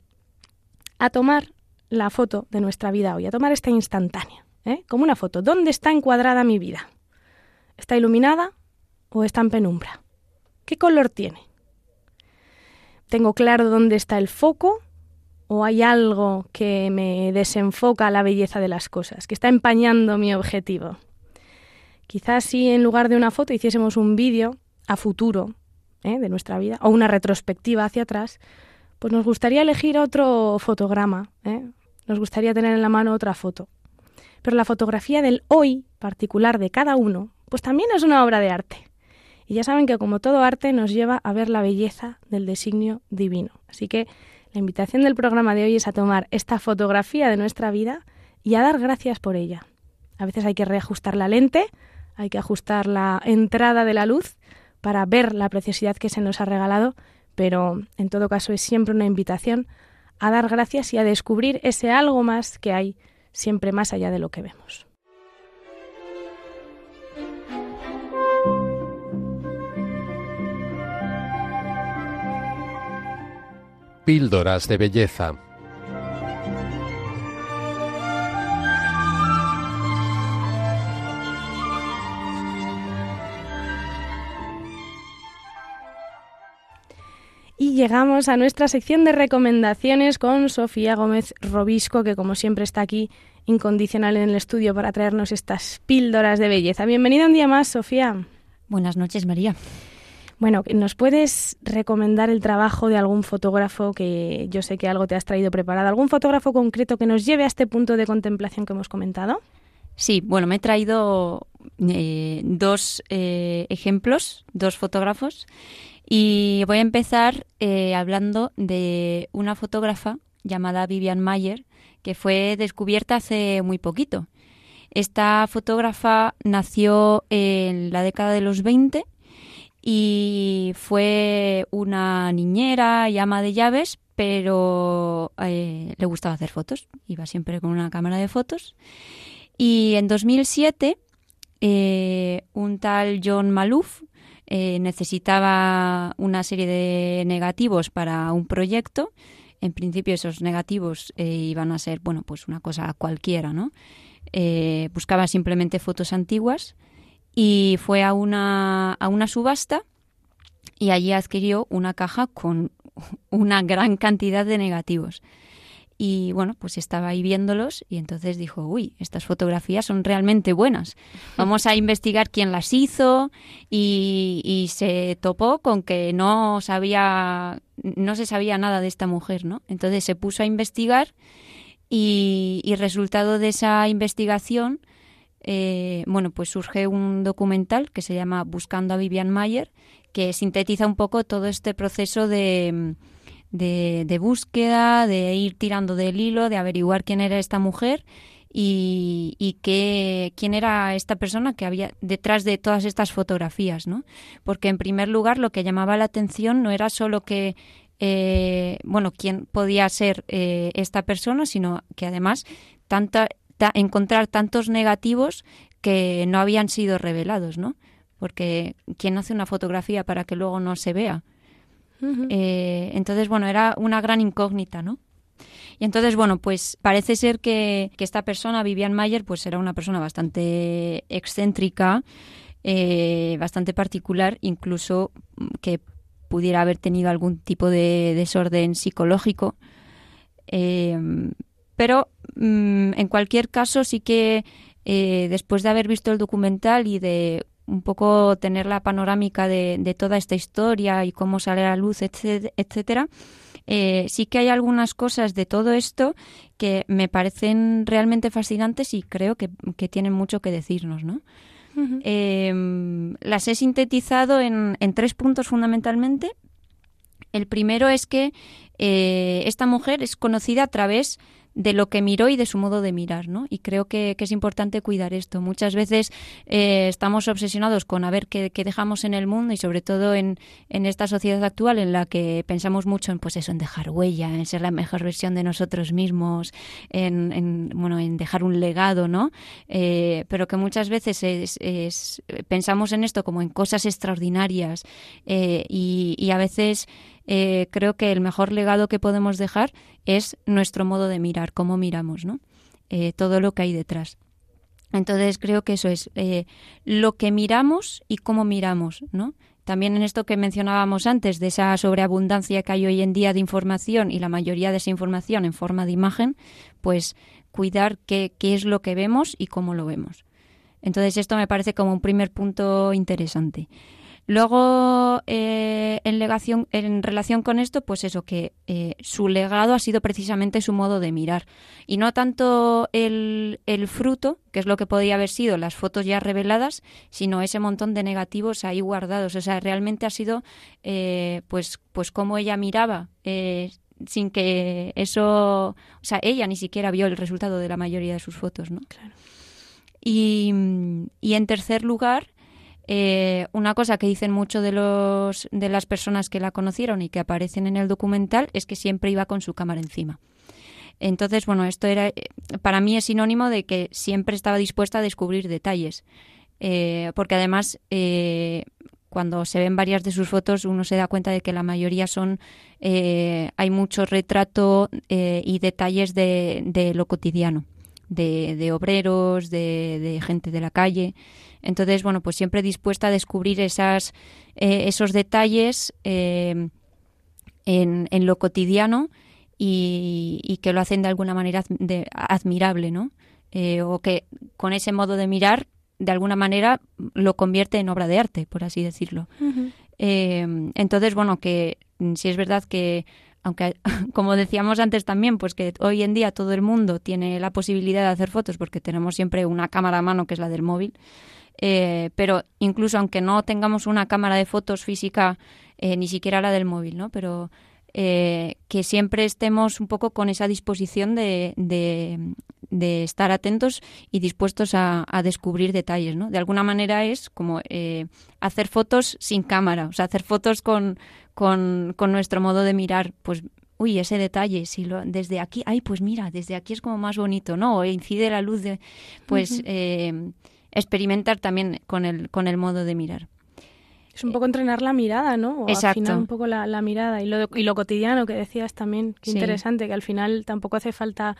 a tomar la foto de nuestra vida hoy, a tomar esta instantánea, ¿eh? como una foto. ¿Dónde está encuadrada mi vida? ¿Está iluminada o está en penumbra? ¿Qué color tiene? ¿Tengo claro dónde está el foco o hay algo que me desenfoca la belleza de las cosas, que está empañando mi objetivo. Quizás si en lugar de una foto hiciésemos un vídeo a futuro ¿eh? de nuestra vida o una retrospectiva hacia atrás, pues nos gustaría elegir otro fotograma, ¿eh? nos gustaría tener en la mano otra foto. Pero la fotografía del hoy particular de cada uno, pues también es una obra de arte. Y ya saben que como todo arte nos lleva a ver la belleza del designio divino. Así que la invitación del programa de hoy es a tomar esta fotografía de nuestra vida y a dar gracias por ella. A veces hay que reajustar la lente, hay que ajustar la entrada de la luz para ver la preciosidad que se nos ha regalado, pero en todo caso es siempre una invitación a dar gracias y a descubrir ese algo más que hay siempre más allá de lo que vemos. Píldoras de belleza. Llegamos a nuestra sección de recomendaciones con Sofía Gómez Robisco, que como siempre está aquí incondicional en el estudio para traernos estas píldoras de belleza. Bienvenida un día más, Sofía. Buenas noches, María. Bueno, ¿nos puedes recomendar el trabajo de algún fotógrafo que yo sé que algo te has traído preparado? ¿Algún fotógrafo concreto que nos lleve a este punto de contemplación que hemos comentado? Sí, bueno, me he traído eh, dos eh, ejemplos, dos fotógrafos, y voy a empezar eh, hablando de una fotógrafa llamada Vivian Mayer, que fue descubierta hace muy poquito. Esta fotógrafa nació en la década de los 20 y fue una niñera y ama de llaves, pero eh, le gustaba hacer fotos, iba siempre con una cámara de fotos. Y en 2007, eh, un tal John Malouf eh, necesitaba una serie de negativos para un proyecto. En principio esos negativos iban a ser, bueno, pues una cosa cualquiera, ¿no? buscaba simplemente fotos antiguas y fue a una, a una subasta y allí adquirió una caja con una gran cantidad de negativos. Y bueno, pues estaba ahí viéndolos y entonces dijo, uy, estas fotografías son realmente buenas. Vamos a investigar quién las hizo y, y, se topó con que no sabía, no se sabía nada de esta mujer, ¿no? Entonces se puso a investigar y, y resultado de esa investigación eh, bueno, pues surge un documental que se llama Buscando a Vivian Mayer, que sintetiza un poco todo este proceso de, de, búsqueda, de ir tirando del hilo, de averiguar quién era esta mujer y, y qué, quién era esta persona que había detrás de todas estas fotografías, ¿no? Porque en primer lugar lo que llamaba la atención no era solo que eh, bueno, quién podía ser eh, esta persona, sino que además tanta, encontrar tantos negativos que no habían sido revelados, ¿no? Porque ¿quién hace una fotografía para que luego no se vea? Eh, entonces, bueno, era una gran incógnita, ¿no? Y entonces, bueno, pues parece ser que, esta persona, Vivian Mayer, pues era una persona bastante excéntrica, eh, bastante particular, incluso que pudiera haber tenido algún tipo de desorden psicológico. pero mm, en cualquier caso sí que después de haber visto el documental y de un poco tener la panorámica de, de toda esta historia y cómo sale a la luz, etcétera, eh, sí que hay algunas cosas de todo esto que me parecen realmente fascinantes y creo que, tienen mucho que decirnos, ¿no? Em, las he sintetizado en, en, tres puntos fundamentalmente. El primero es que eh, esta mujer es conocida a través de lo que miró y de su modo de mirar, ¿no? Y creo que, es importante cuidar esto. Muchas veces eh, estamos obsesionados con a ver qué, dejamos en el mundo y sobre todo en, en, esta sociedad actual en la que pensamos mucho en pues eso, en dejar huella, en ser la mejor versión de nosotros mismos, en, bueno, en dejar un legado, ¿no? Eh, pero que muchas veces es, pensamos en esto como en cosas extraordinarias eh, y, y a veces eh, creo que el mejor legado que podemos dejar es nuestro modo de mirar, cómo miramos, ¿no? Eh, todo lo que hay detrás. Entonces creo que eso es eh, lo que miramos y cómo miramos, ¿no? También en esto que mencionábamos antes, de esa sobreabundancia que hay hoy en día de información y la mayoría de esa información en forma de imagen, pues cuidar qué, qué es lo que vemos y cómo lo vemos. Entonces esto me parece como un primer punto interesante. Luego, eh, en, legación, en relación con esto, pues eso, que eh, su legado ha sido precisamente su modo de mirar. Y no tanto el, el, fruto, que es lo que podía haber sido las fotos ya reveladas, sino ese montón de negativos ahí guardados. O sea, realmente ha sido, eh, pues, pues cómo ella miraba. sin que eso, o sea, ella ni siquiera vio el resultado de la mayoría de sus fotos, ¿no? Claro. Y, y en tercer lugar, eh, una cosa que dicen mucho de, los, de las personas que la conocieron y que aparecen en el documental es que siempre iba con su cámara encima. Entonces, bueno, esto era para mí es sinónimo de que siempre estaba dispuesta a descubrir detalles. Eh, porque además, eh, cuando se ven varias de sus fotos, uno se da cuenta de que la mayoría son. hay mucho retrato y detalles de, de lo cotidiano, de, de obreros, de, de gente de la calle. Entonces, bueno, pues siempre dispuesta a descubrir esas, eh, esos detalles eh, en, en, lo cotidiano y, que lo hacen de alguna manera admirable, ¿no? Eh, o que con ese modo de mirar, de alguna manera, lo convierte en obra de arte, por así decirlo. entonces, bueno, que si es verdad que aunque como decíamos antes también, pues que hoy en día todo el mundo tiene la posibilidad de hacer fotos porque tenemos siempre una cámara a mano que es la del móvil, eh, pero incluso aunque no tengamos una cámara de fotos física, eh, ni siquiera la del móvil, ¿no? Pero eh, que siempre estemos un poco con esa disposición de, de, estar atentos y dispuestos a, descubrir detalles, ¿no? De alguna manera es como hacer fotos sin cámara, o sea, hacer fotos con, con, con nuestro modo de mirar, pues uy, ese detalle, si lo, desde aquí, ay, pues mira, desde aquí es como más bonito, ¿no? O incide la luz de, pues, experimentar también con el, con el modo de mirar. Es un poco entrenar la mirada, ¿no? O Exacto. afinar un poco la, mirada y lo, y lo cotidiano que decías también. Qué interesante, que al final tampoco hace falta...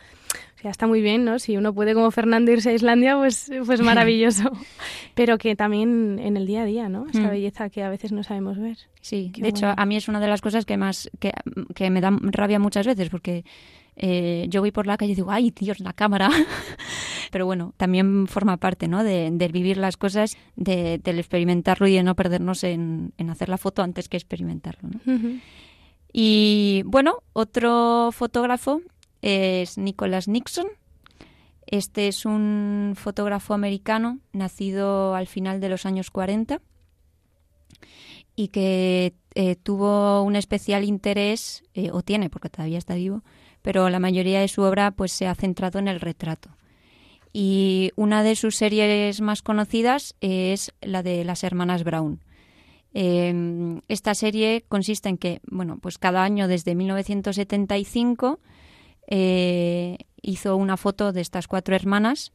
O sea, está muy bien, ¿no? Si uno puede como Fernando irse a Islandia, pues, pues maravilloso. Pero que también en el día a día, ¿no? Esa mm. belleza que a veces no sabemos ver. Sí, de hecho, a mí es una de las cosas que más... que, que me da rabia muchas veces, porque eh, yo voy por la calle y digo, ay, Dios, la cámara. Pero bueno, también forma parte ¿no? de, vivir las cosas, de, del experimentarlo y de no perdernos en, hacer la foto antes que experimentarlo. Y bueno, otro fotógrafo es Nicholas Nixon. Este es un fotógrafo americano nacido al final de los años 40 y que eh, tuvo un especial interés, eh, o tiene, porque todavía está vivo, pero la mayoría de su obra pues se ha centrado en el retrato. Y una de sus series más conocidas es la de las hermanas Brown. Em, esta serie consiste en que, bueno, pues cada año desde 1975 eh, hizo una foto de estas cuatro hermanas,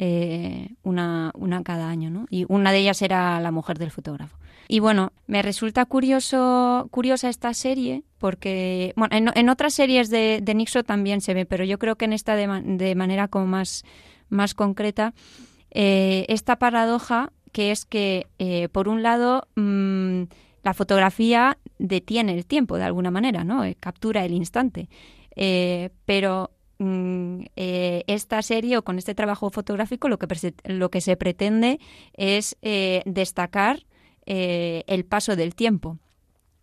eh, una, una cada año, ¿no? Y una de ellas era la mujer del fotógrafo. Y bueno, me resulta curioso, curiosa esta serie porque, bueno, en, otras series de, de, Nixo también se ve, pero yo creo que en esta de, manera como más, más concreta, eh, esta paradoja que es que, eh, por un lado, mm, la fotografía detiene el tiempo de alguna manera, ¿no? Captura el instante. Pero mm, eh, esta serie o con este trabajo fotográfico lo que, lo que se pretende es destacar el paso del tiempo.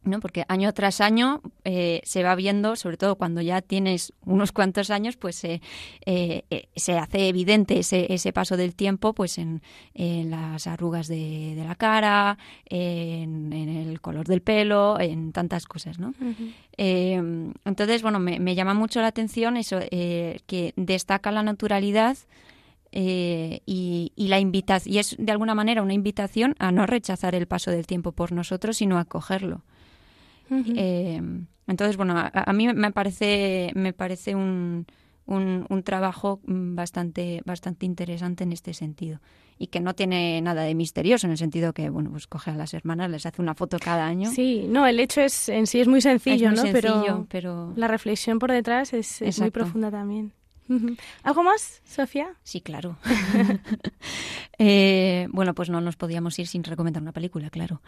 ¿No? Porque año tras año eh, se va viendo, sobre todo cuando ya tienes unos cuantos años, pues eh, eh, se hace evidente ese, ese, paso del tiempo pues en, las arrugas de, la cara, en, el color del pelo, en tantas cosas, ¿no? entonces, bueno, me, me, llama mucho la atención eso, que destaca la naturalidad y, y, la invitación, y es de alguna manera una invitación a no rechazar el paso del tiempo por nosotros, sino a acogerlo. Eh, entonces, bueno, a, mí me parece, me parece un, un, trabajo bastante, bastante interesante en este sentido y que no tiene nada de misterioso en el sentido que, bueno, pues coge a las hermanas, les hace una foto cada año. Sí, no, el hecho es en sí es muy sencillo, ¿no? pero, pero, la reflexión por detrás es, es muy profunda también. ¿Algo más, Sofía? Sí, claro. Eh, bueno, pues no nos podíamos ir sin recomendar una película, claro.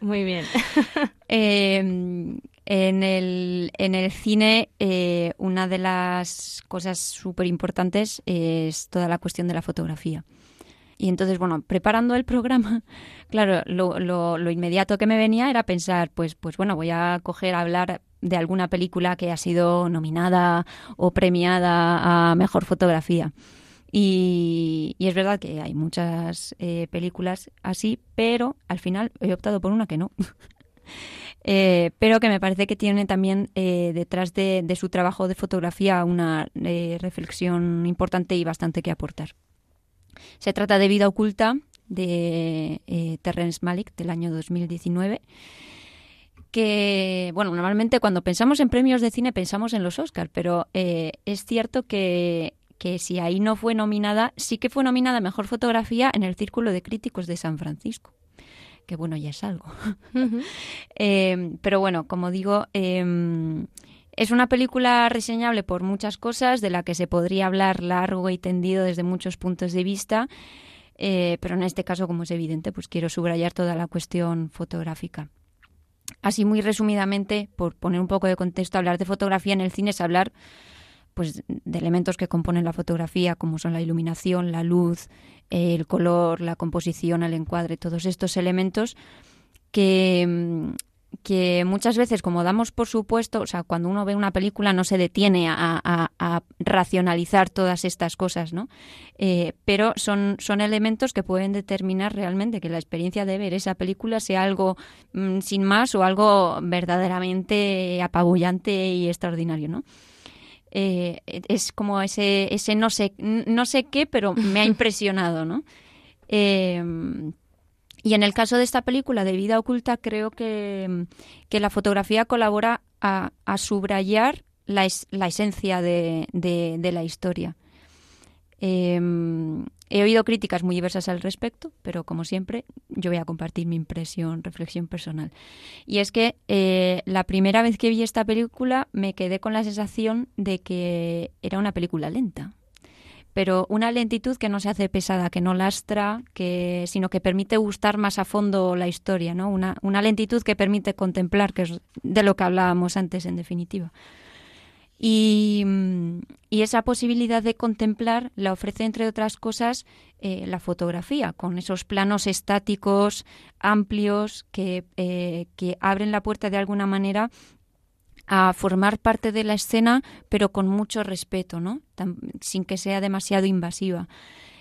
Muy bien. Em, en, el, en el cine, eh, una de las cosas súper importantes es toda la cuestión de la fotografía. Y entonces, bueno, preparando el programa, claro, lo, lo, inmediato que me venía era pensar, pues, pues bueno, voy a coger a hablar de alguna película que ha sido nominada o premiada a mejor fotografía. Y, es verdad que hay muchas eh, películas así, pero al final he optado por una que no. Eh, pero que me parece que tiene también eh, detrás de, de, su trabajo de fotografía una reflexión importante y bastante que aportar. Se trata de Vida Oculta de Terrence Malick del año 2019 que, bueno, normalmente cuando pensamos en premios de cine pensamos en los Oscars, pero eh, es cierto que, que si ahí no fue nominada, sí que fue nominada Mejor Fotografía en el Círculo de Críticos de San Francisco. Que bueno, ya es algo. Em, pero bueno, como digo, em, es una película reseñable por muchas cosas, de la que se podría hablar largo y tendido desde muchos puntos de vista. Eh, pero en este caso, como es evidente, pues quiero subrayar toda la cuestión fotográfica. Así muy resumidamente, por poner un poco de contexto, hablar de fotografía en el cine es hablar pues de elementos que componen la fotografía, como son la iluminación, la luz, el color, la composición, el encuadre, todos estos elementos que, que muchas veces, como damos por supuesto, o sea, cuando uno ve una película no se detiene a, racionalizar todas estas cosas, ¿no? Eh, pero son, son elementos que pueden determinar realmente que la experiencia de ver esa película sea algo mm, sin más o algo verdaderamente apabullante y extraordinario, ¿no? Eh, es como ese, ese no sé, no sé qué, pero me ha impresionado, ¿no? Eh, y en el caso de esta película de vida oculta, creo que, la fotografía colabora a, subrayar la, esencia de, la historia. Em, he oído críticas muy diversas al respecto, pero como siempre, yo voy a compartir mi impresión, reflexión personal. Y es que eh, la primera vez que vi esta película me quedé con la sensación de que era una película lenta pero una lentitud que no se hace pesada, que no lastra, que, sino que permite gustar más a fondo la historia, ¿no? Una, una lentitud que permite contemplar, que es de lo que hablábamos antes, en definitiva. Y, y, esa posibilidad de contemplar la ofrece, entre otras cosas, eh, la fotografía, con esos planos estáticos, amplios, que, eh, que abren la puerta de alguna manera a formar parte de la escena, pero con mucho respeto, ¿no? sin que sea demasiado invasiva.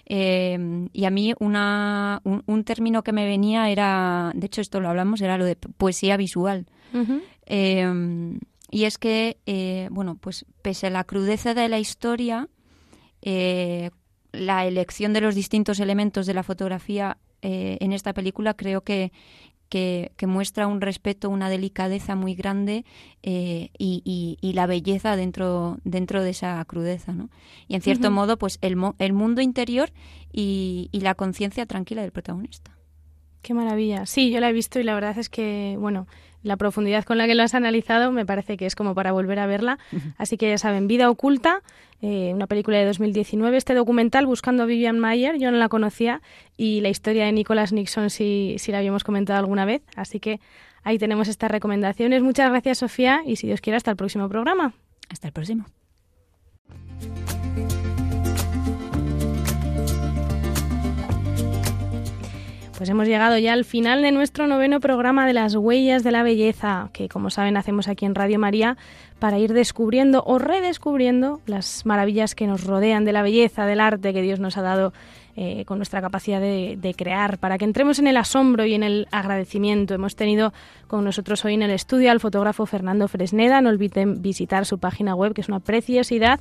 Eh, y a mí una, un, término que me venía era, de hecho esto lo hablamos, era lo de poesía visual. Eh, y es que, eh, bueno, pues pese a la crudeza de la historia, la elección de los distintos elementos de la fotografía en esta película creo que, que, muestra un respeto, una delicadeza muy grande eh, y, la belleza dentro, dentro de esa crudeza. ¿no? Y en cierto modo, pues el, el mundo interior y, y la conciencia tranquila del protagonista. Qué maravilla. Sí, yo la he visto y la verdad es que, bueno, la profundidad con la que lo has analizado me parece que es como para volver a verla. Así que ya saben, Vida Oculta, eh, una película de 2019, este documental Buscando a Vivian Mayer, yo no la conocía, y la historia de Nicholas Nixon sí, sí la habíamos comentado alguna vez. Así que ahí tenemos estas recomendaciones. Muchas gracias, Sofía, y si Dios quiere, hasta el próximo programa. Hasta el próximo. Pues hemos llegado ya al final de nuestro noveno programa de las huellas de la belleza, que como saben hacemos aquí en Radio María para ir descubriendo o redescubriendo las maravillas que nos rodean de la belleza, del arte que Dios nos ha dado eh, con nuestra capacidad de, crear, para que entremos en el asombro y en el agradecimiento. Hemos tenido con nosotros hoy en el estudio al fotógrafo Fernando Fresneda. No olviden visitar su página web, que es una preciosidad.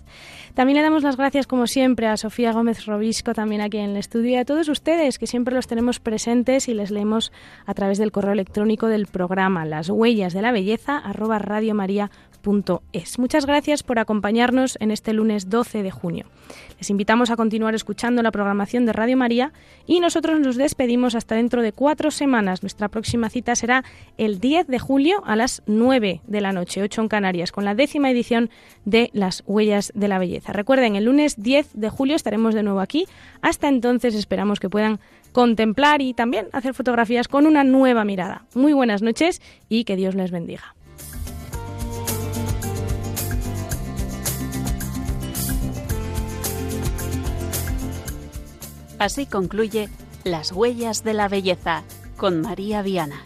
También le damos las gracias, como siempre, a Sofía Gómez Robisco, también aquí en el estudio, y a todos ustedes, que siempre los tenemos presentes y les leemos a través del correo electrónico del programa, las huellas de la belleza, arroba Muchas gracias por acompañarnos en este lunes 12 de junio. Les invitamos a continuar escuchando la programación de Radio María y nosotros nos despedimos hasta dentro de cuatro semanas. Nuestra próxima cita será el 10 de julio a las 9 de la noche, 8 en Canarias, con la décima edición de Las Huellas de la Belleza. Recuerden, el lunes 10 de julio estaremos de nuevo aquí. Hasta entonces esperamos que puedan contemplar y también hacer fotografías con una nueva mirada. Muy buenas noches y que Dios les bendiga. Así concluye Las huellas de la belleza con María Viana.